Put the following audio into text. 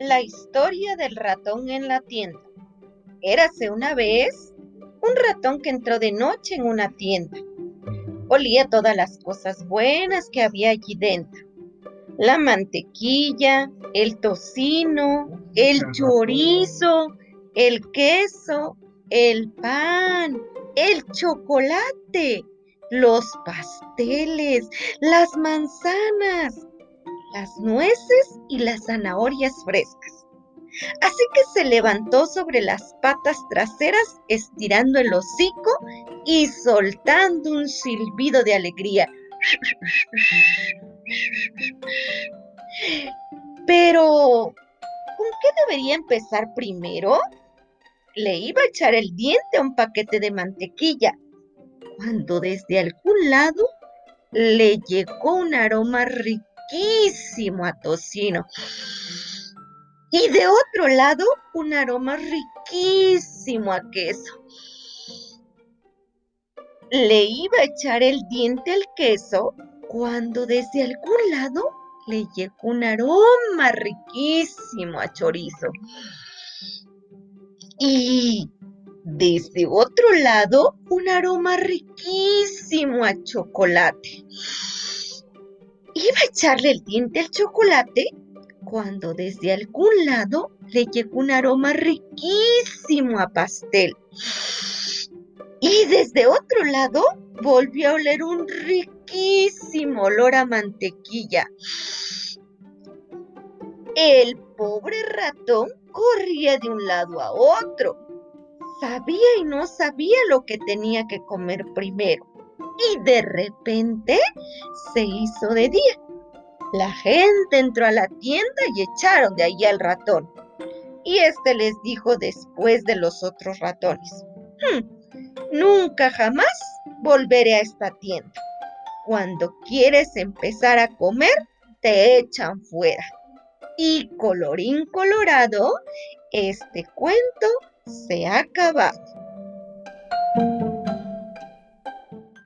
La historia del ratón en la tienda. Érase una vez un ratón que entró de noche en una tienda. Olía todas las cosas buenas que había allí dentro. La mantequilla, el tocino, el chorizo, el queso, el pan, el chocolate, los pasteles, las manzanas, las nueces y las zanahorias frescas. Así que se levantó sobre las patas traseras, estirando el hocico y soltando un silbido de alegría. Pero, ¿con qué debería empezar primero? Le iba a echar el diente a un paquete de mantequilla, cuando desde algún lado le llegó un aroma riquísimo a tocino. Y de otro lado, un aroma riquísimo a queso. Le iba a echar el diente al queso cuando desde algún lado le llegó un aroma riquísimo a chorizo. Y desde otro lado, un aroma riquísimo a chocolate. Iba a echarle el diente al chocolate cuando desde algún lado le llegó un aroma riquísimo a pastel. Y desde otro lado volvió a oler un riquísimo olor a mantequilla. El pobre ratón corría de un lado a otro. Sabía y no sabía lo que tenía que comer primero. Y de repente se hizo de día. La gente entró a la tienda y echaron de allí al ratón. Y éste les dijo después de los otros ratones, hmm, nunca jamás volveré a esta tienda. Cuando quieres empezar a comer, te echan fuera. Y colorín colorado, este cuento se ha acabado.